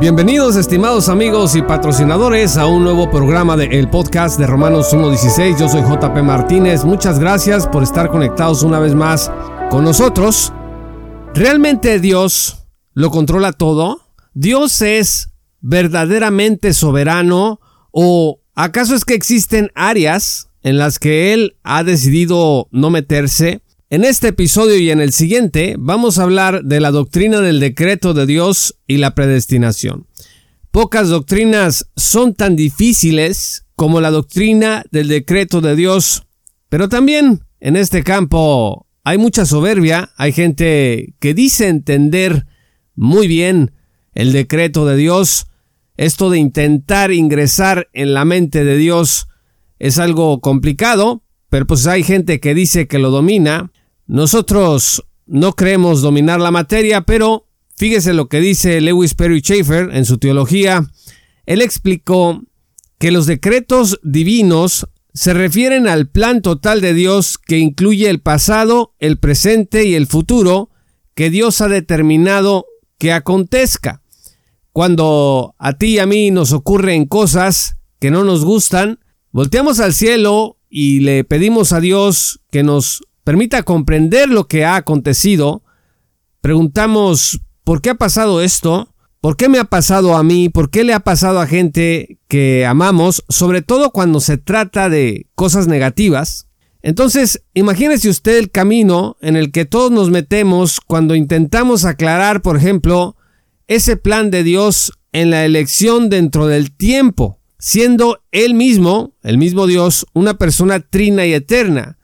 Bienvenidos estimados amigos y patrocinadores a un nuevo programa de el podcast de Romanos 1.16. Yo soy JP Martínez. Muchas gracias por estar conectados una vez más con nosotros. ¿Realmente Dios lo controla todo? ¿Dios es verdaderamente soberano o acaso es que existen áreas en las que Él ha decidido no meterse? En este episodio y en el siguiente vamos a hablar de la doctrina del decreto de Dios y la predestinación. Pocas doctrinas son tan difíciles como la doctrina del decreto de Dios, pero también en este campo hay mucha soberbia, hay gente que dice entender muy bien el decreto de Dios, esto de intentar ingresar en la mente de Dios es algo complicado, pero pues hay gente que dice que lo domina, nosotros no creemos dominar la materia, pero fíjese lo que dice Lewis Perry Schaeffer en su teología. Él explicó que los decretos divinos se refieren al plan total de Dios que incluye el pasado, el presente y el futuro que Dios ha determinado que acontezca. Cuando a ti y a mí nos ocurren cosas que no nos gustan, volteamos al cielo y le pedimos a Dios que nos permita comprender lo que ha acontecido, preguntamos, ¿por qué ha pasado esto? ¿Por qué me ha pasado a mí? ¿Por qué le ha pasado a gente que amamos? Sobre todo cuando se trata de cosas negativas. Entonces, imagínese usted el camino en el que todos nos metemos cuando intentamos aclarar, por ejemplo, ese plan de Dios en la elección dentro del tiempo, siendo Él mismo, el mismo Dios, una persona trina y eterna.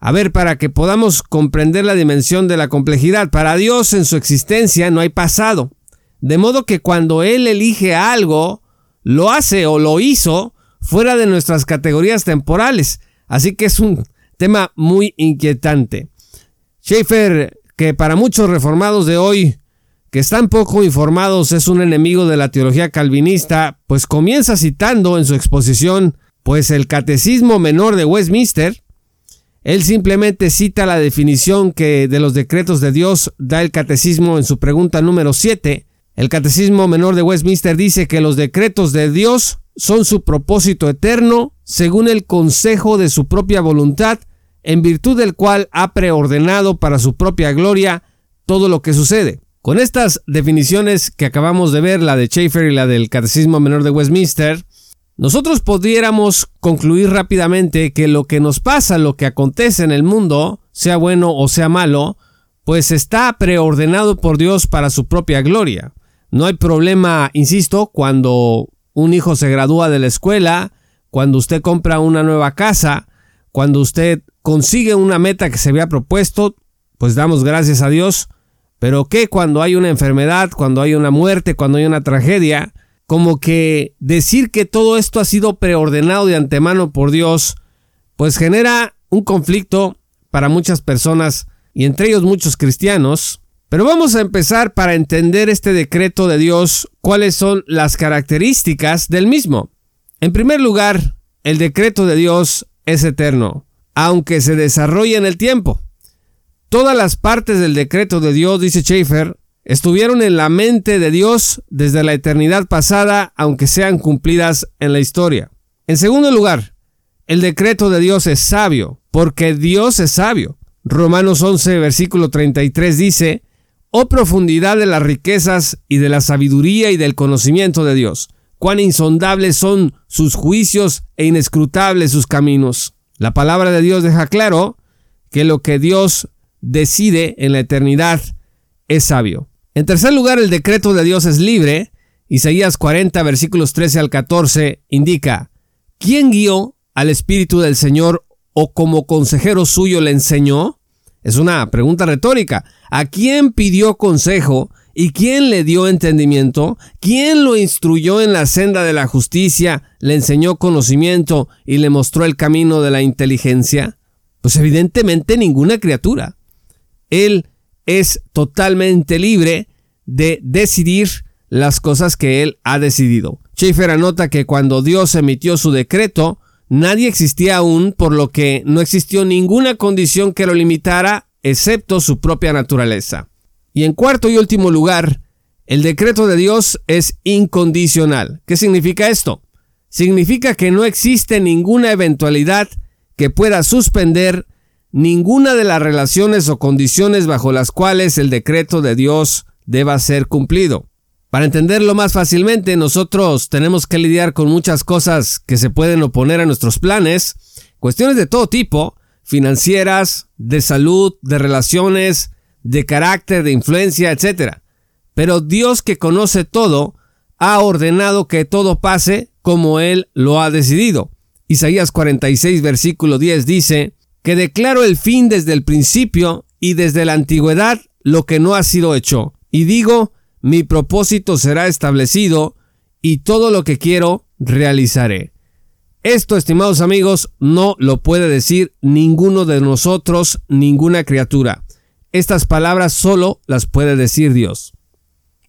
A ver, para que podamos comprender la dimensión de la complejidad, para Dios en su existencia no hay pasado. De modo que cuando Él elige algo, lo hace o lo hizo fuera de nuestras categorías temporales. Así que es un tema muy inquietante. Schaeffer, que para muchos reformados de hoy, que están poco informados, es un enemigo de la teología calvinista, pues comienza citando en su exposición, pues el Catecismo Menor de Westminster, él simplemente cita la definición que de los decretos de Dios da el catecismo en su pregunta número 7. El catecismo menor de Westminster dice que los decretos de Dios son su propósito eterno según el consejo de su propia voluntad, en virtud del cual ha preordenado para su propia gloria todo lo que sucede. Con estas definiciones que acabamos de ver, la de Schaeffer y la del Catecismo Menor de Westminster, nosotros pudiéramos concluir rápidamente que lo que nos pasa, lo que acontece en el mundo, sea bueno o sea malo, pues está preordenado por Dios para su propia gloria. No hay problema, insisto, cuando un hijo se gradúa de la escuela, cuando usted compra una nueva casa, cuando usted consigue una meta que se había propuesto, pues damos gracias a Dios. Pero ¿qué cuando hay una enfermedad, cuando hay una muerte, cuando hay una tragedia? Como que decir que todo esto ha sido preordenado de antemano por Dios, pues genera un conflicto para muchas personas y entre ellos muchos cristianos. Pero vamos a empezar para entender este decreto de Dios, cuáles son las características del mismo. En primer lugar, el decreto de Dios es eterno, aunque se desarrolle en el tiempo. Todas las partes del decreto de Dios, dice Schaeffer, estuvieron en la mente de Dios desde la eternidad pasada, aunque sean cumplidas en la historia. En segundo lugar, el decreto de Dios es sabio, porque Dios es sabio. Romanos 11, versículo 33 dice, Oh profundidad de las riquezas y de la sabiduría y del conocimiento de Dios, cuán insondables son sus juicios e inescrutables sus caminos. La palabra de Dios deja claro que lo que Dios decide en la eternidad es sabio. En tercer lugar, el decreto de Dios es libre. Isaías 40, versículos 13 al 14 indica, ¿quién guió al Espíritu del Señor o como consejero suyo le enseñó? Es una pregunta retórica. ¿A quién pidió consejo y quién le dio entendimiento? ¿Quién lo instruyó en la senda de la justicia, le enseñó conocimiento y le mostró el camino de la inteligencia? Pues evidentemente ninguna criatura. Él es totalmente libre de decidir las cosas que él ha decidido. Schaeffer anota que cuando Dios emitió su decreto, nadie existía aún, por lo que no existió ninguna condición que lo limitara, excepto su propia naturaleza. Y en cuarto y último lugar, El decreto de Dios es incondicional. ¿Qué significa esto? Significa que no existe ninguna eventualidad que pueda suspender ninguna de las relaciones o condiciones bajo las cuales el decreto de Dios deba ser cumplido. Para entenderlo más fácilmente, nosotros tenemos que lidiar con muchas cosas que se pueden oponer a nuestros planes, cuestiones de todo tipo, financieras, de salud, de relaciones, de carácter, de influencia, etc. Pero Dios que conoce todo, ha ordenado que todo pase como Él lo ha decidido. Isaías 46 versículo 10 dice, que declaro el fin desde el principio y desde la antigüedad lo que no ha sido hecho. Y digo, mi propósito será establecido y todo lo que quiero realizaré. Esto, estimados amigos, no lo puede decir ninguno de nosotros, ninguna criatura. Estas palabras solo las puede decir Dios.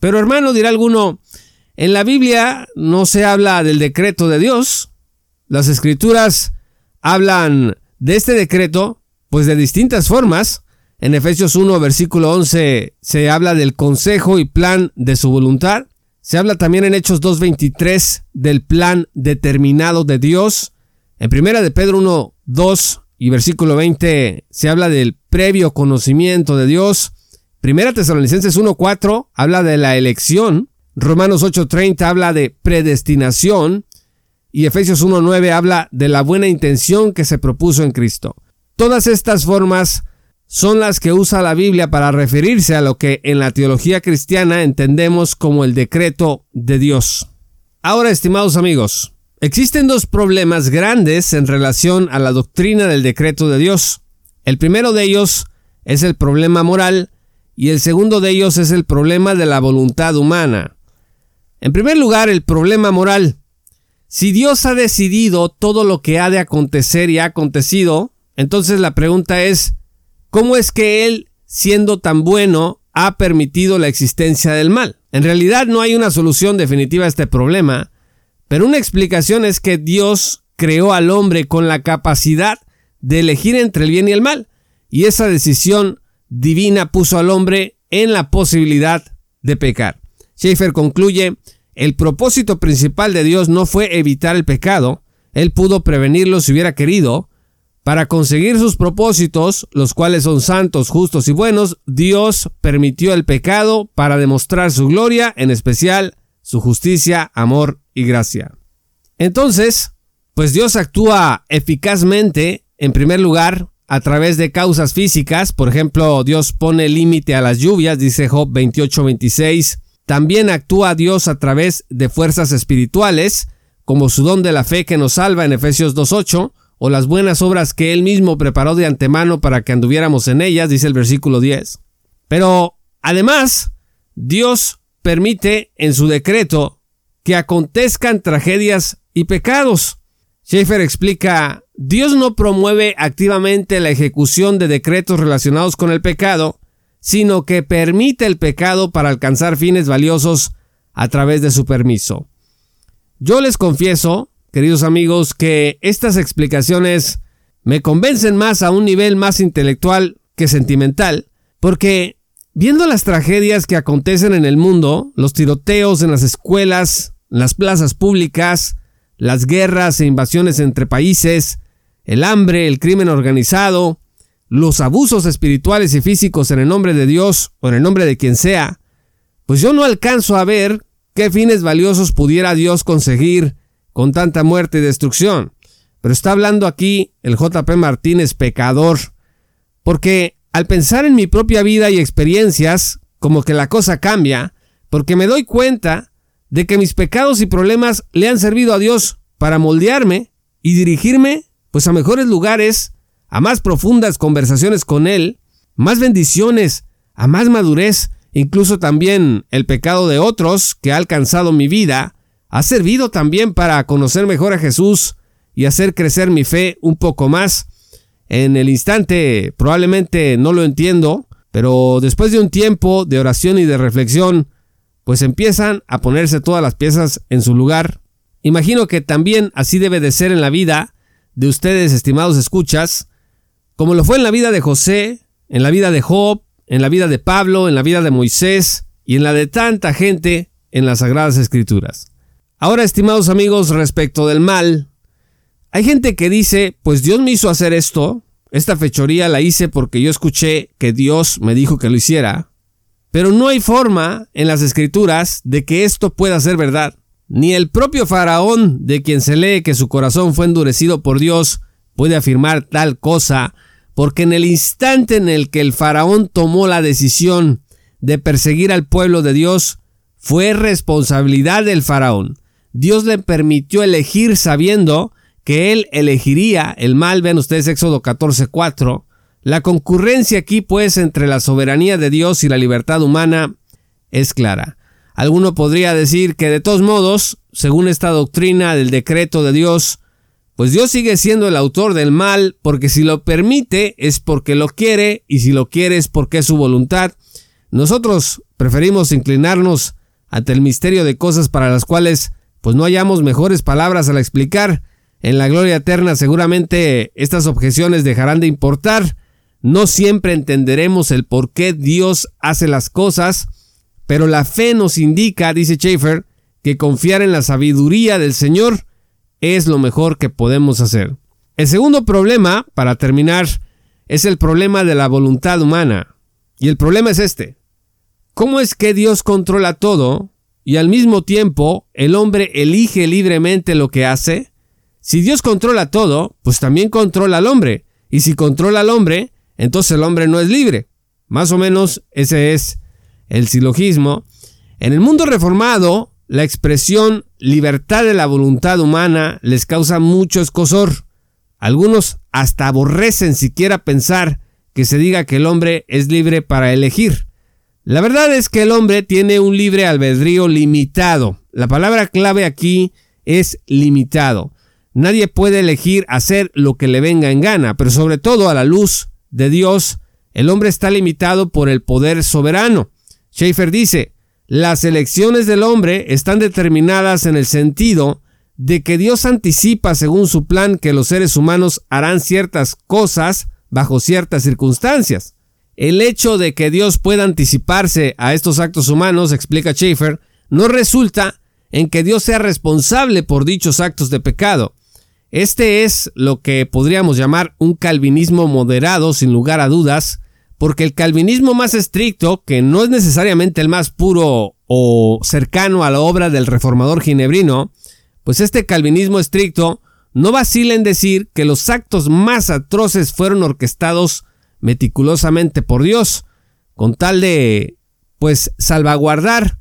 Pero hermano, dirá alguno, en la Biblia no se habla del decreto de Dios. Las escrituras hablan de este decreto, pues de distintas formas. En Efesios 1, versículo 11, se habla del consejo y plan de su voluntad. Se habla también en Hechos 2.23 del plan determinado de Dios. En Primera de Pedro 1, 2 y versículo 20 se habla del previo conocimiento de Dios. Primera Tesalonicenses 1.4 habla de la elección. Romanos 8.30 habla de predestinación y Efesios 1.9 habla de la buena intención que se propuso en Cristo. Todas estas formas son las que usa la Biblia para referirse a lo que en la teología cristiana entendemos como el decreto de Dios. Ahora, estimados amigos, existen dos problemas grandes en relación a la doctrina del decreto de Dios. El primero de ellos es el problema moral y el segundo de ellos es el problema de la voluntad humana. En primer lugar, el problema moral. Si Dios ha decidido todo lo que ha de acontecer y ha acontecido, entonces la pregunta es, ¿cómo es que Él, siendo tan bueno, ha permitido la existencia del mal? En realidad no hay una solución definitiva a este problema, pero una explicación es que Dios creó al hombre con la capacidad de elegir entre el bien y el mal, y esa decisión divina puso al hombre en la posibilidad de pecar. Schaeffer concluye, el propósito principal de Dios no fue evitar el pecado, Él pudo prevenirlo si hubiera querido. Para conseguir sus propósitos, los cuales son santos, justos y buenos, Dios permitió el pecado para demostrar su gloria, en especial su justicia, amor y gracia. Entonces, pues Dios actúa eficazmente, en primer lugar, a través de causas físicas, por ejemplo, Dios pone límite a las lluvias, dice Job 28-26, también actúa Dios a través de fuerzas espirituales, como su don de la fe que nos salva en Efesios 2.8, o las buenas obras que Él mismo preparó de antemano para que anduviéramos en ellas, dice el versículo 10. Pero, además, Dios permite en su decreto que acontezcan tragedias y pecados. Schaeffer explica, Dios no promueve activamente la ejecución de decretos relacionados con el pecado, sino que permite el pecado para alcanzar fines valiosos a través de su permiso. Yo les confieso, queridos amigos, que estas explicaciones me convencen más a un nivel más intelectual que sentimental, porque viendo las tragedias que acontecen en el mundo, los tiroteos en las escuelas, las plazas públicas, las guerras e invasiones entre países, el hambre, el crimen organizado, los abusos espirituales y físicos en el nombre de Dios o en el nombre de quien sea, pues yo no alcanzo a ver qué fines valiosos pudiera Dios conseguir con tanta muerte y destrucción. Pero está hablando aquí el JP Martínez pecador, porque al pensar en mi propia vida y experiencias, como que la cosa cambia, porque me doy cuenta de que mis pecados y problemas le han servido a Dios para moldearme y dirigirme pues a mejores lugares a más profundas conversaciones con Él, más bendiciones, a más madurez, incluso también el pecado de otros que ha alcanzado mi vida, ha servido también para conocer mejor a Jesús y hacer crecer mi fe un poco más. En el instante probablemente no lo entiendo, pero después de un tiempo de oración y de reflexión, pues empiezan a ponerse todas las piezas en su lugar. Imagino que también así debe de ser en la vida de ustedes, estimados escuchas, como lo fue en la vida de José, en la vida de Job, en la vida de Pablo, en la vida de Moisés, y en la de tanta gente en las Sagradas Escrituras. Ahora, estimados amigos, respecto del mal, hay gente que dice, pues Dios me hizo hacer esto, esta fechoría la hice porque yo escuché que Dios me dijo que lo hiciera, pero no hay forma en las escrituras de que esto pueda ser verdad. Ni el propio faraón, de quien se lee que su corazón fue endurecido por Dios, puede afirmar tal cosa, porque en el instante en el que el faraón tomó la decisión de perseguir al pueblo de Dios, fue responsabilidad del faraón. Dios le permitió elegir sabiendo que él elegiría el mal. Ven ustedes Éxodo 14:4. La concurrencia aquí pues entre la soberanía de Dios y la libertad humana es clara. Alguno podría decir que de todos modos, según esta doctrina del decreto de Dios, pues Dios sigue siendo el autor del mal, porque si lo permite es porque lo quiere, y si lo quiere es porque es su voluntad. Nosotros preferimos inclinarnos ante el misterio de cosas para las cuales pues no hallamos mejores palabras al explicar. En la gloria eterna seguramente estas objeciones dejarán de importar. No siempre entenderemos el por qué Dios hace las cosas, pero la fe nos indica, dice Schaeffer, que confiar en la sabiduría del Señor es lo mejor que podemos hacer. El segundo problema, para terminar, es el problema de la voluntad humana. Y el problema es este. ¿Cómo es que Dios controla todo y al mismo tiempo el hombre elige libremente lo que hace? Si Dios controla todo, pues también controla al hombre. Y si controla al hombre, entonces el hombre no es libre. Más o menos ese es el silogismo. En el mundo reformado, la expresión libertad de la voluntad humana les causa mucho escosor. Algunos hasta aborrecen siquiera pensar que se diga que el hombre es libre para elegir. La verdad es que el hombre tiene un libre albedrío limitado. La palabra clave aquí es limitado. Nadie puede elegir hacer lo que le venga en gana, pero sobre todo a la luz de Dios, el hombre está limitado por el poder soberano. Schaefer dice, las elecciones del hombre están determinadas en el sentido de que Dios anticipa según su plan que los seres humanos harán ciertas cosas bajo ciertas circunstancias. El hecho de que Dios pueda anticiparse a estos actos humanos, explica Schaefer, no resulta en que Dios sea responsable por dichos actos de pecado. Este es lo que podríamos llamar un calvinismo moderado, sin lugar a dudas, porque el calvinismo más estricto, que no es necesariamente el más puro o cercano a la obra del reformador ginebrino, pues este calvinismo estricto no vacila en decir que los actos más atroces fueron orquestados meticulosamente por Dios, con tal de, pues, salvaguardar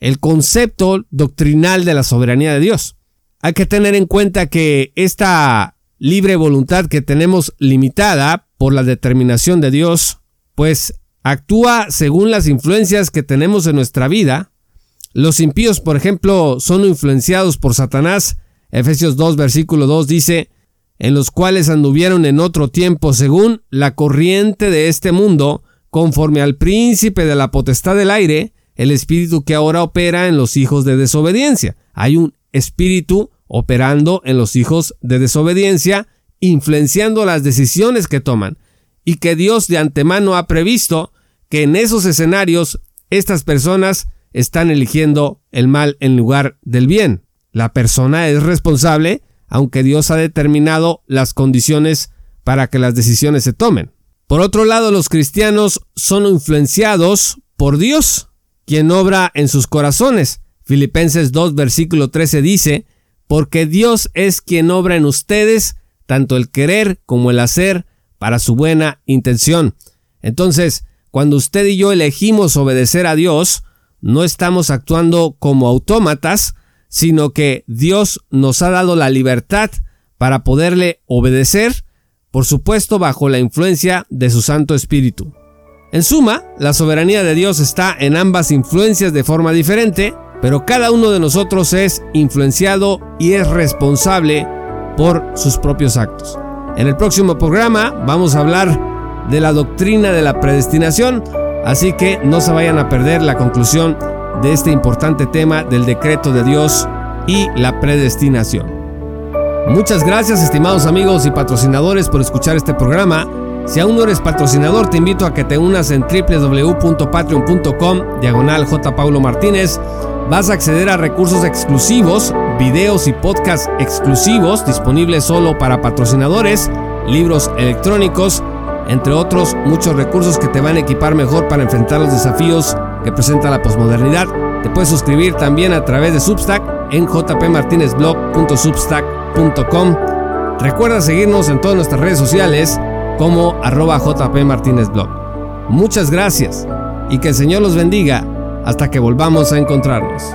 el concepto doctrinal de la soberanía de Dios. Hay que tener en cuenta que esta libre voluntad que tenemos limitada por la determinación de Dios, pues actúa según las influencias que tenemos en nuestra vida. Los impíos, por ejemplo, son influenciados por Satanás. Efesios 2, versículo 2 dice, en los cuales anduvieron en otro tiempo según la corriente de este mundo, conforme al príncipe de la potestad del aire, el espíritu que ahora opera en los hijos de desobediencia. Hay un espíritu operando en los hijos de desobediencia, influenciando las decisiones que toman, y que Dios de antemano ha previsto que en esos escenarios estas personas están eligiendo el mal en lugar del bien. La persona es responsable, aunque Dios ha determinado las condiciones para que las decisiones se tomen. Por otro lado, los cristianos son influenciados por Dios, quien obra en sus corazones. Filipenses 2, versículo 13 dice, porque Dios es quien obra en ustedes tanto el querer como el hacer para su buena intención. Entonces, cuando usted y yo elegimos obedecer a Dios, no estamos actuando como autómatas, sino que Dios nos ha dado la libertad para poderle obedecer, por supuesto bajo la influencia de su Santo Espíritu. En suma, la soberanía de Dios está en ambas influencias de forma diferente, pero cada uno de nosotros es influenciado y es responsable por sus propios actos. En el próximo programa vamos a hablar de la doctrina de la predestinación, así que no se vayan a perder la conclusión de este importante tema del decreto de Dios y la predestinación. Muchas gracias estimados amigos y patrocinadores por escuchar este programa. Si aún no eres patrocinador, te invito a que te unas en www.patreon.com diagonal J. Paulo Martínez. Vas a acceder a recursos exclusivos, videos y podcasts exclusivos disponibles solo para patrocinadores, libros electrónicos, entre otros muchos recursos que te van a equipar mejor para enfrentar los desafíos que presenta la posmodernidad. Te puedes suscribir también a través de Substack en jpmartinezblog.substack.com. Recuerda seguirnos en todas nuestras redes sociales como arroba jpmartinezblog. Muchas gracias y que el Señor los bendiga hasta que volvamos a encontrarnos.